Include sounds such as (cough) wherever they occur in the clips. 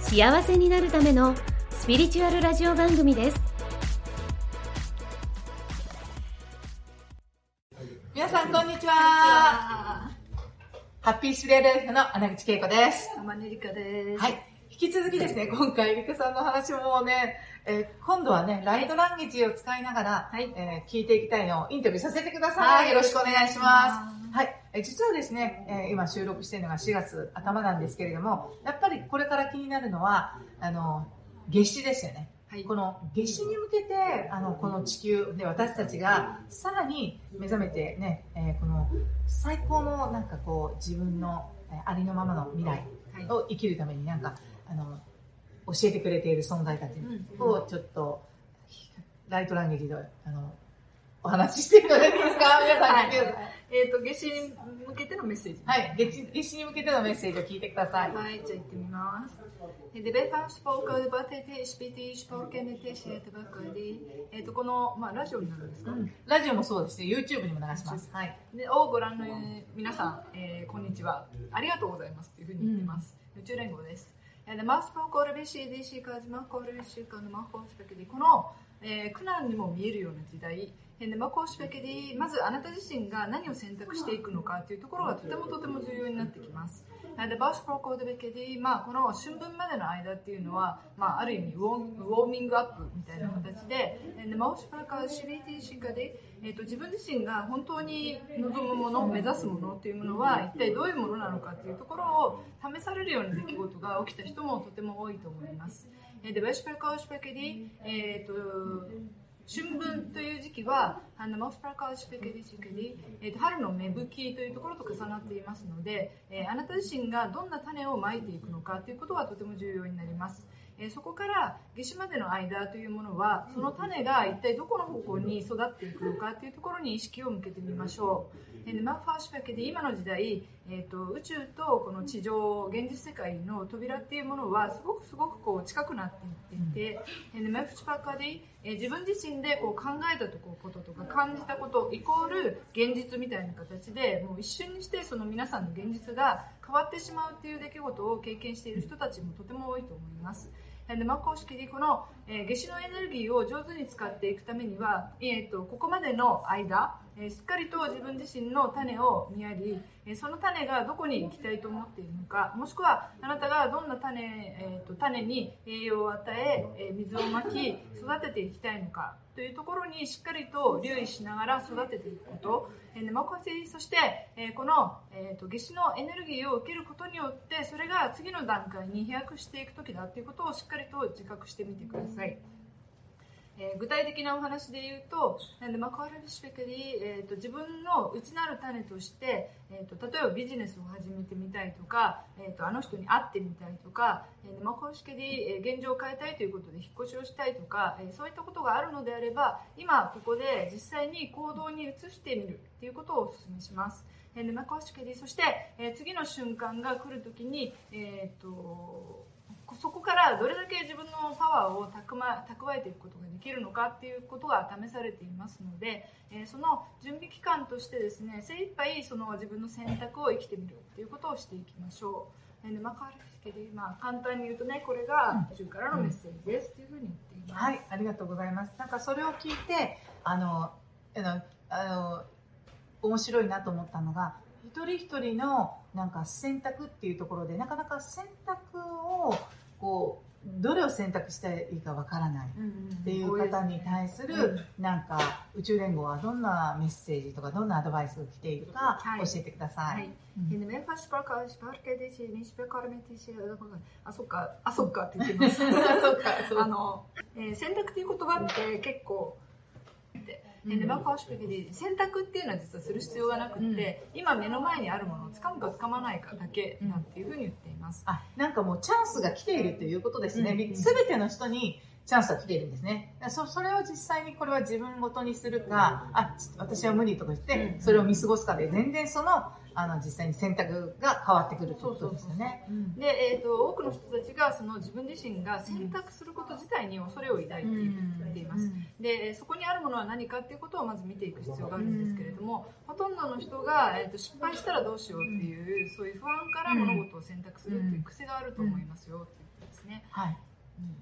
幸せになるためのスピリチュアルラジオ番組です。皆さんこんにちは。ハッピースピレライフの穴口恵子です。マネリカです。はい。引き続きですね今回リカさんの話もね、えー今度はねライトランゲージを使いながら、はい。えー聞いていきたいのをインタビューさせてください、はい。よろしくお願いします。す。はい、えー実はですね、えー今収録しているのが4月頭なんですけれどもやっぱりこれから気になるのはあの夏至ですよね。はい。この夏至に向けてあのこの地球で私たちがさらに目覚めてね、えーこの最高のなんかこう自分のえーありのままの未来はい。を生きるためになんかあの教えてくれている存在たちうん。をちょっとライトランゲージであのお話ししていただいていいですか皆さんはいえっ、と、夏至に向けてのメッセージ。はい、夏至夏至に向けてのメッセージを聞いてください。はい、じゃあ行ってみます。De vez en poco de batete spitish porque ne te siete bakari。えっと、この、まあ、ラジオになるんですか、ラジオもそうですね、YouTube にも流します。はい。でをご覧の皆さん、えーこんにちは。ありがとうございますというふうに言ってます。宇宙連合です。えーでマスポコルベシーディシーカズマコルベシーカのマコスペケディこの、えー苦難にも見えるような時代、えーでマコスペケディまずあなた自身が何を選択していくのかというところがとてもとても重要になってきます。でバスポコルベケディまあこの春分までの間っていうのは、まあある意味ウォーウォーミングアップみたいな形で、でマウスプラカシビティシカでえー、と自分自身が本当に望むもの目指すものというものは一体どういうものなのかというところを試されるような出来事が起きた人もとても多いと思います。えーでベシペルカウシペケディ、えー、と春分という時期はあのマウスプラカーシペケディシケディ、えー、と春の芽吹きというところと重なっていますので、えーあなた自身がどんな種をまいていくのかということはとても重要になります。えーそこから夏至までの間というものはその種が一体どこの方向に育っていくのかというところに意識を向けてみましょう。えーでマッファーシュペケで今の時代、えー、と宇宙とこの地上現実世界の扉っていうものはすごくすごくこう近くなっていっていて、えーでマッフシュパカで、えー自分自身でこう考えたとこととか感じたことイコール現実みたいな形でもう一瞬にしてその皆さんの現実が変わってしまうっていう出来事を経験している人たちもとても多いと思います。でマ公式でこの、えー夏至のエネルギーを上手に使っていくためには、えー、とここまでの間、えーしっかりと自分自身の種を見やり、えーその種がどこに行きたいと思っているのかもしくはあなたがどんな種,、えー、と種に栄養を与ええー水をまき育てていきたいのかというところにしっかりと留意しながら育てていくこと、でマコシそして、えこの、えー、と夏至のエネルギーを受けることによってそれが次の段階に飛躍していく時だということをしっかりと自覚してみてください。え具体的なお話で言うと、なんでまあ、カールリシペクリ、えー、と自分の内なる種として、えー、と例えばビジネスを始めてみたいとか、えー、とあの人に会ってみたいとか、えーまあ、公式で、えー現状を変えたいということで引っ越しをしたいとか、えそういったことがあるのであれば今ここで実際に行動に移してみるということをお勧めします。えーでまあ公式でそして、え次の瞬間が来るときに、えー、とそこからどれだけ自分のパワーを蓄,、ま、蓄えていくことができるのかっていうことが試されていますので、えーその準備期間としてですね精一杯その自分の選択を生きてみるということをしていきましょう。えーでまあ、変わるけどまあ、簡単に言うとねこれが宇宙からのメッセージですというふうに言っています。はい、ありがとうございます。なんかそれを聞いて、あの、あの、あの面白いなと思ったのが、一人一人のなんか選択っていうところで、なかなか選択を、こう、どれを選択したらいいかわからない。っていう方に対する、なんか宇宙連合はどんなメッセージとかどんなアドバイスが来ているかはい教えてくださ。はいい。うんでね、ファッシュパーカー、シパーケディシ、ニシペカルメティシ、あ、そっか、あ、そっかって言ってます。(laughs) そうかあの、えー選択という言葉って結構、ででマッカーシュペで選択っていうのは実はする必要がなくて、今目の前にあるものを掴むか掴まないかだけなんていうふうに言っています。あ、なんかもうチャンスが来ているということですね。うんすべての人にチャンスが来ているんですね。そそれを実際にこれは自分ごとにするか、あ、ち私は無理とか言って、うんそれを見過ごすかで、全然その、あの、実際に選択が変わってくるということですよね。うんで、えー、と多くの人たちがその自分自身が選択すること自体に恐れを抱いていると言っています。でそこにあるものは何かっていうことをまず見ていく必要があるんですけれども、ほとんどの人が、えー、と失敗したらどうしようっていう、そういう不安から物事を選択するっていう癖があると思いますよって言ってますね。はい。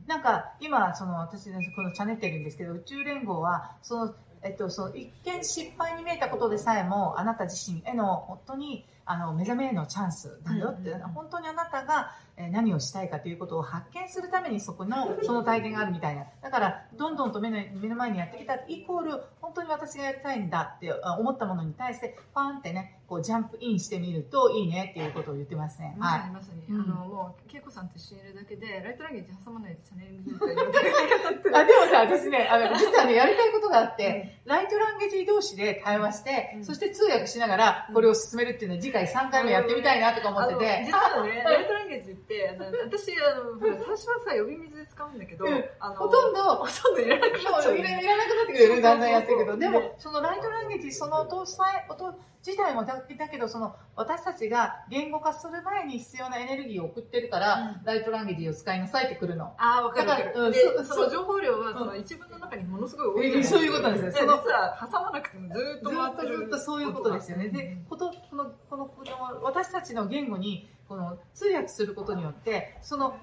なんか今その私ねこのチャンネルてるんですけど宇宙連合はそのえっとその一見失敗に見えたことでさえもあなた自身への本当にあの目覚めへのチャンスだよって、うんうんうん。本当にあなたがえー何をしたいかということを発見するためにそこのその体験があるみたいな。だからどんどんと目の目の前にやってきたイコール本当に私がやりたいんだってあ思ったものに対してパーンってねこうジャンプインしてみるといいねっていうことを言ってますね。まさまさに、うん。あのもう恵子さんと一緒にいるだけでライトランゲージ挟まないでチャンネルみたいなやり方ってあでもさ、私ね、あの、実はね、やりたいことがあって、ライトランゲージ同士で対話して、うん。そして通訳しながら、これを進めるっていうのを次回3回目やってみたいなとか思ってて、実はね、(laughs) ライトランゲージって、あの私あの、最初はさ、呼び水で使うんだけど、うん。あのほとんど、ほとんどいらなくなっちいらいらなくなってくるだんだんやってるけど、でも、そのライトランゲージ、その音さえ、音自体もだだけど、その、私たちが言語化する前に必要なエネルギーを送ってるから、うんライトランゲージを使いなさいってくるの。ああ、わかるわかだからうんる。でその情報量は、その一文の中にものすごい多いじゃないそういうことなんですよでその実は挟まなくてもずっとずっと回ってる。ずっとそういうことですよね。で、ことこのこのこの私たちの言語にこの通訳することによって、その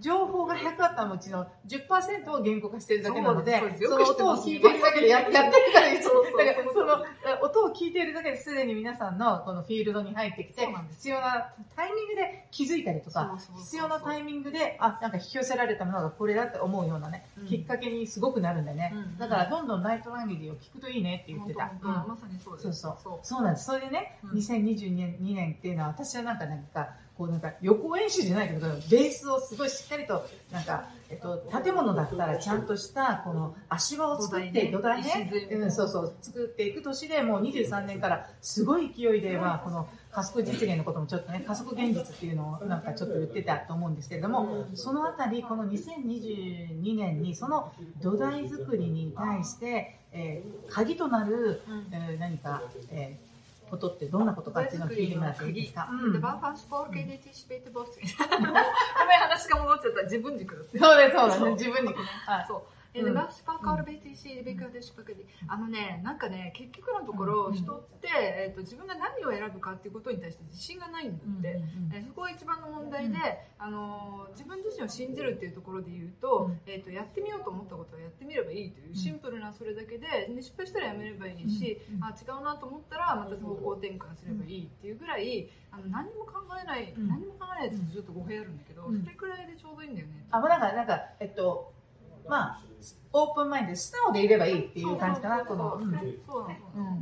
情報が100あったうちの10%を言語化してるだけなのでその音を聞いてるだけでややってるからいいそうそう。だからその音を聞いているだけですでに皆さんのこのフィールドに入ってきて必要なタイミングで気づいたりとか必要なタイミングであなんか引き寄せられたものがこれだって思うようなね、うん。きっかけにすごくなるんでね、うんだからどんどんライトランゲージを聞くといいねって言ってた、まさにそうです。そう。そう。そうなんです。それでね、うん。2022年2年っていうのは、私はなんか、なんか、こうなんか予行演習じゃないけど、ベースをすごいしっかりと、なんか、えっと、建物だったらちゃんとした、この足場を作って、土土台台ね、うん、そうそう、作っていく年で、もう23年から、すごい勢いで、まあ、この加速実現のこともちょっとね、加速現実っていうのをなんかちょっと言ってたと思うんですけれども、そのあたり、この2022年に、その土台作りに対して、えー鍵となる、うん。えー何か、えーことってどんなことかっていうのを聞いてもらっていいですか、うん、でバーファースポール系でティッシュペイトボス。ごめん、話が戻っちゃった。自分軸。そうです、そうです。そう自分に。はい。そう。でバースパーカールベティシーベカデシュパケディあのねなんかね結局のところうん人って、えー、と自分が何を選ぶかっていうことに対して自信がないんだって、えーそこが一番の問題で、うんあのー自分自身を信じるっていうところで言うと,、うん。えー、とやってみようと思ったことはやってみればいいというシンプルなそれだけでで失敗したらやめればいいし、あ違うなと思ったらまた方向転換すればいいっていうぐらいあの何も考えない、うん。何も考えないやつってちょっと語弊あるんだけど、うん。それくらいでちょうどいいんだよね。あ、もうなんか、なんか、えっと、まあ、オープンマインドで素直でいればいいっていう感じかな、この。う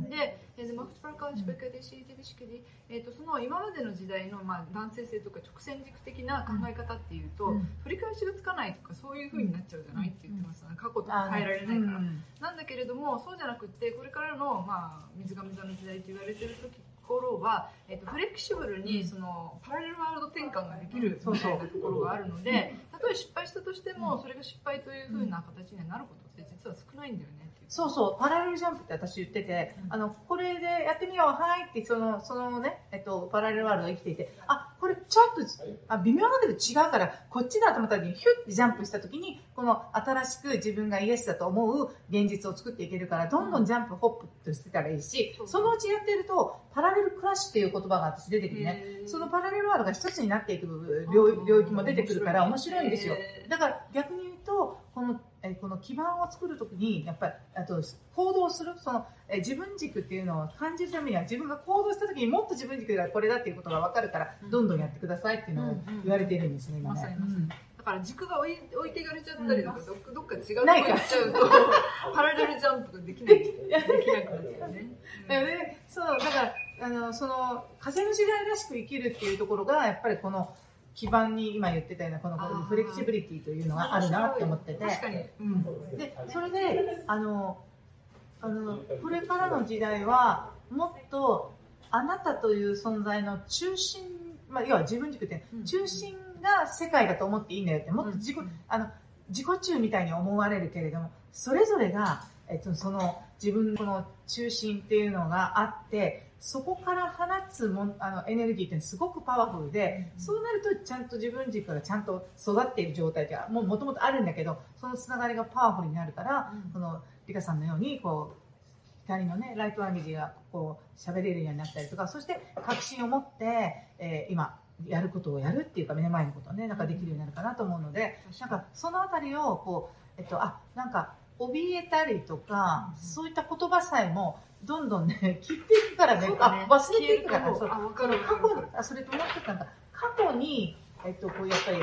で、えーでマフチパラカーシュペケでシーテビシケで、えー、とその今までの時代の、まあ、男性性とか直線軸的な考え方っていうと、うん。取り返しがつかないとかそういう風になっちゃうじゃないって言ってます、過去とあか変えられないから、うんなんだけれどもそうじゃなくってこれからの、まあ、水上座の時代と言われてる時頃は、えっとフレキシブルにそのパラレルワールド転換ができるうんみたいなところがあるので、たとえ失敗したとしてもそれが失敗という風な形になることって実は少ないんだよねそうそう、パラレルジャンプって私言ってて、あの、これでやってみよう、はいって、その、そのね、えっと、パラレルワールドが生きていて、あ、これちょっと、あ、微妙だけど違うから、こっちだと思った時に、ヒュッてジャンプした時に、この新しく自分がイエスだと思う現実を作っていけるから、どんどんジャンプ、ホップとしてたらいいしそのうちやってると、パラレルクラッシュっていう言葉が私出てくるね。そのパラレルワールドが一つになっていく領領域も出てくるから面白いんですよ。だから逆に言うと、この、えーこの基盤を作るときに、やっぱり、あと、行動する、その、えー自分軸っていうのを感じるためには、自分が行動したときにもっと自分軸がこれだっていうことが分かるから、うん。どんどんやってくださいっていうのを言われているんですね、今だから軸が置い置いていかれちゃったりとか、どっかどっか違うとこ行っちゃうと (laughs) パラレルジャンプができない。できなくなっちゃうね。でそう、だから、あの、その、風の時代らしく生きるっていうところが、やっぱりこの、基盤に今言ってたような、このフレキシビリティというのがあるなって思ってて。確かに。うん、でそれであのあのこれからの時代はもっとあなたという存在の中心、まあ、要は自分軸ってうん中心が世界だと思っていいんだよってもっと自己,、うんあの自己中みたいに思われるけれどもそれぞれが、えっと、その自分のの中心っていうのがあってそこから放つもんあのエネルギーってすごくパワフルで、うんそうなるとちゃんと自分軸がちゃんと育っている状態がもうもともとあるんだけどそのつながりがパワフルになるから、このリカさんのようにこう光のねライトランゲージがこう喋れるようになったりとかそして確信を持って、えー今やることをやるっていうか目の前のことをねなんかできるようになるかなと思うので、なんかそのあたりをこう、えっと、あなんか怯えたりとか、うん。そういった言葉さえもどんどんね (laughs) 切っていくからね。ね。あ忘れていくからそう。過去にあそれともう一つなんか過去に、えっと、こうやっぱり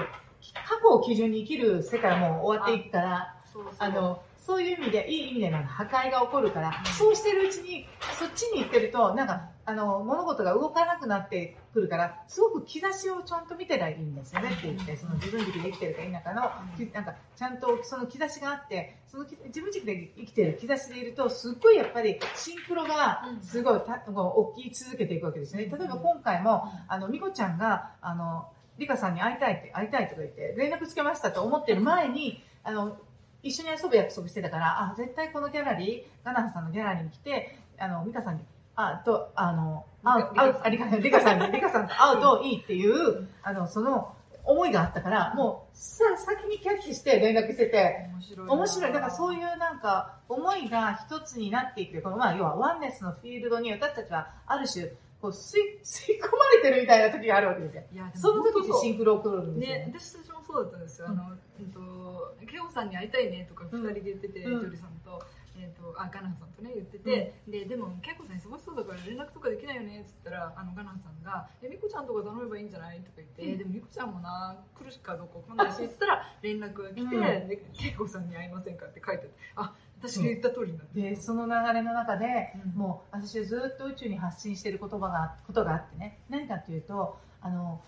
過去を基準に生きる世界はもう終わっていくからあのそういう意味でいい意味でなんか破壊が起こるから、うん。そうしてるうちにそっちに行ってるとなんかあの物事が動かなくなってくるからすごく兆しをちゃんと見てりゃいいんですよねって言ってその自分軸で生きてるか否かの、うん。なんかちゃんとその兆しがあってそのき自分軸で生きてる兆しでいるとすっごいやっぱりシンクロがすごいたこう起き続けていくわけですね。例えば今回もあの、みこちゃんが、あの、リカさんに会いたいって、会いたいとか言って、連絡つけましたと思ってる前に、あの、一緒に遊ぶ約束してたから、あ、絶対このギャラリー、ガナハさんのギャラリーに来て、あの、ミカさんに、あ、と、あの、会う、リカ会う、あ、リカリカさんに、リカさんと会うといいっていう、あの、その、思いがあったから、もう、さ、先にキャッチして連絡してて、面白い面白い。だからそういうなんか思いが一つになっていく。このまあ要はワンネスのフィールドに私たちはある種こう吸い (laughs) 吸い込まれてるみたいな時があるわけですよ。いやその時本当そうにシンクロ起こるんですよね、ね。私たちもそうだったんですよ。あの、うんと、ケオさんに会いたいねとか、二人で言ってて、うんジョリさんと、えっ、と、あ、ガナンさんとね、言ってて、で、でも、ケイコさん忙しそうだから連絡とかできないよね、っつったら、あの、ガナンさんが、え、ミコちゃんとか頼めばいいんじゃない？とか言って、うんえでもミコちゃんもな、来るかどうかわかんないし、つったら、連絡が来て、うん。で、ケイコさんに会いませんかって書いてあっ私が言った通りになってで、その流れの中で、うん。もう私はずっと宇宙に発信している言葉が、ことがあってね、何かというと、あの、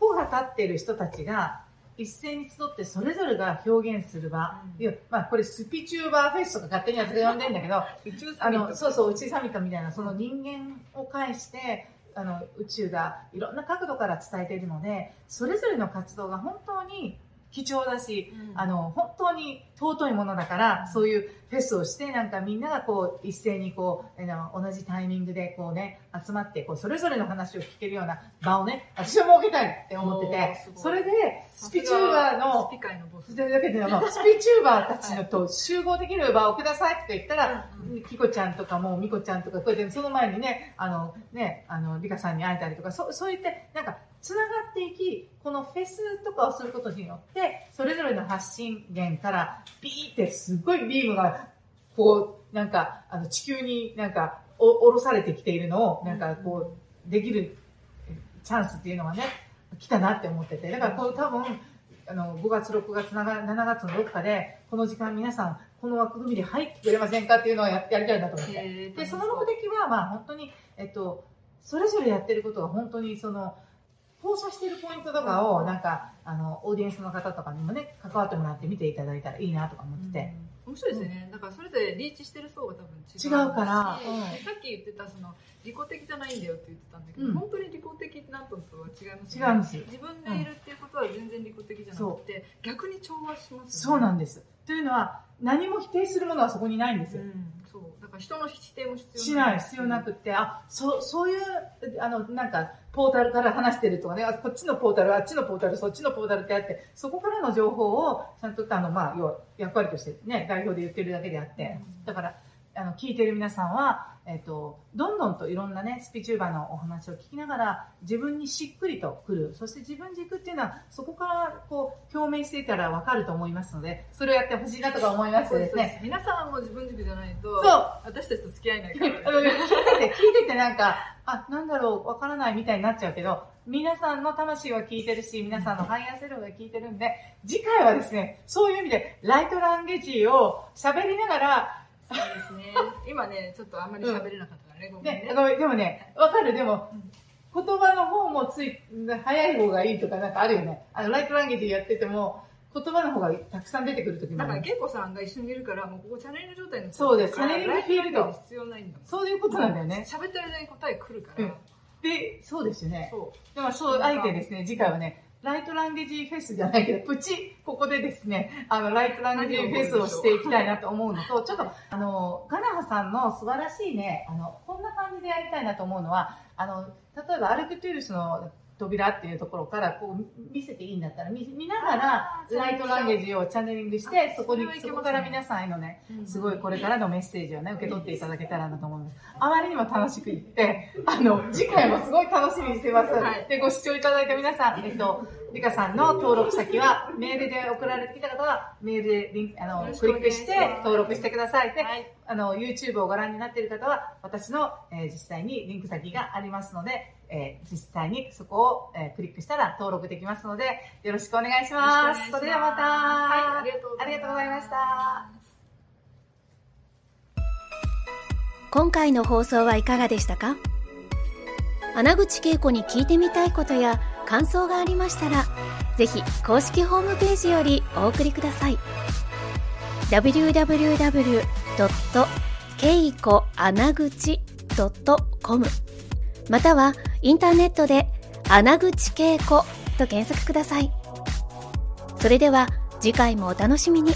帆が立っている人たちが、一斉に集ってそれぞれが表現する場、うん。いやまあこれスピチューバーフェスとか勝手に私が呼んでんだけど、宇宙あのそうそう宇宙サミットみたいなその人間を介してあの宇宙がいろんな角度から伝えているのでそれぞれの活動が本当に貴重だし、うん。あの本当に尊いものだから、そういうフェスをしてなんかみんながこう一斉にこう同じタイミングでこうね集まってこうそれぞれの話を聞けるような場をね私は設けたいって思っててそれでスピチューバーのスピ界のボス。スピチューバーたちのと (laughs) 集合できる場をくださいって言ったら、うんキコちゃんとかも、ミコちゃんとか、こうやって、その前にね、あの、ね、あの、リカさんに会えたりとか、そう、そういって、なんか、つながっていき、このフェスとかをすることによって、それぞれの発信源から、ビーってすっごいビームが、こう、なんか、あの、地球になんか、お、下ろされてきているのを、なんか、こう、できるえチャンスっていうのがね、来たなって思ってて、だからこう多分、あの、5月、6月、7 7月のどっかで、この時間皆さん、この枠組みで入ってくれませんかっていうのをややりたいなと思って。で、その目的は、まあ本当に、えっと、それぞれやってることが本当にその、放送しているポイントとかを、なんか、あの、オーディエンスの方とかにもね、関わってもらって見ていただいたらいいなとか思ってて。うん。面白いですよね、だからそれぞれリーチしてる層が多分違うし。違うから。うん。でさっき言ってたその利己的じゃないんだよって言ってたんだけど、うん。本当に利己的なのとは違います違うんですよ。自分でいるっていうことは全然利己的じゃなくて、逆に調和しますそうなんでです。というのは、何も否定するものはそこにないんですよ。うん、そう。だから人の否定も必要しない必要なくって、あ、そう、そういう、あの、なんか、ポータルから話してるとかね、あこっちのポータル、あっちのポータル、そっちのポータルってあって、そこからの情報を、ちゃんと、あの、まあ、要は、役割としてね、代表で言ってるだけであって、うん。だから、あの、聞いてる皆さんは、えっ、と、どんどんといろんなね、スピチューバーのお話を聞きながら、自分にしっくりとくる。そして自分軸っていうのは、そこから、こう、共鳴していたらわかると思いますので、それをやってほしいなとか思いましてですね。皆さんも自分軸じゃないとそう私たちと付き合えないあからの (laughs) 聞いてて、聞いててなんか、あ、なんだろう、わからないみたいになっちゃうけど、皆さんの魂は聞いてるし、皆さんのハイヤーセルフが聞いてるんで、次回はですね、そういう意味で、ライトランゲージを喋りながら、そうですね今ねちょっとあんまり喋れなかったからね、ごめんね、ねごめんでもね、わかる、でもうん、言葉の方もつい、早い方がいいとかなんかあるよね。あの、ライトランゲージやってても、言葉の方がたくさん出てくる時もだから、ある。恵子さんが一緒にいるから、もうここチャネリング状態になっちゃそうですチャネリングフィールド必要ないんだもん。そういうことなんだよね。喋ってる間に答え来るから。うんで、そうですよね。そう。でもそう、あえてですね、次回はね、ライトランゲージフェスじゃないけど、プチ、ここでですね、あの、ライトランゲージフェスをしていきたいなと思うのと、ちょっと、あの、ガナハさんの素晴らしいね、あの、こんな感じでやりたいなと思うのは、あの、例えばアルクトゥールスの扉っていうところからこう見せていいんだったら見見ながらライトランゲージをチャネリングしてあそこにそこから皆さんへのねうん。すごいこれからのメッセージをね受け取っていただけたらなと思います。あまりにも楽しくいってあの次回もすごい楽しみにしてます、はい。でご視聴いただいた皆さんえっとリカさんの登録先はメールで送られてきた方はメールでリンクあよのクリックして登録してください。で、はい。あの YouTube をご覧になっている方は私の、えー実際にリンク先がありますので、えー実際にそこを、えークリックしたら登録できますのでよろしくお願いします。それではまた、はい、ありがとうございます。ありがとうございました。今回の放送はいかがでしたか？穴口恵子に聞いてみたいことや感想がありましたらぜひ公式ホームページよりお送りください www.keikoanaguchi.com またはインターネットで穴口恵子と検索ください。それでは次回もお楽しみに。